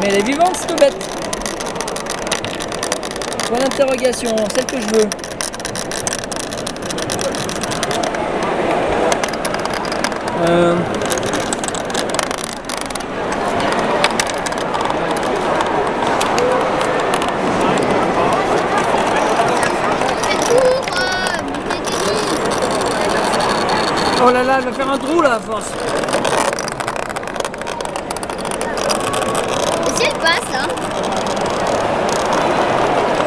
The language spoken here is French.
Mais elle est vivante cette bête. Point d'interrogation, celle que je veux. Euh... Oh là là, elle va faire un trou là force.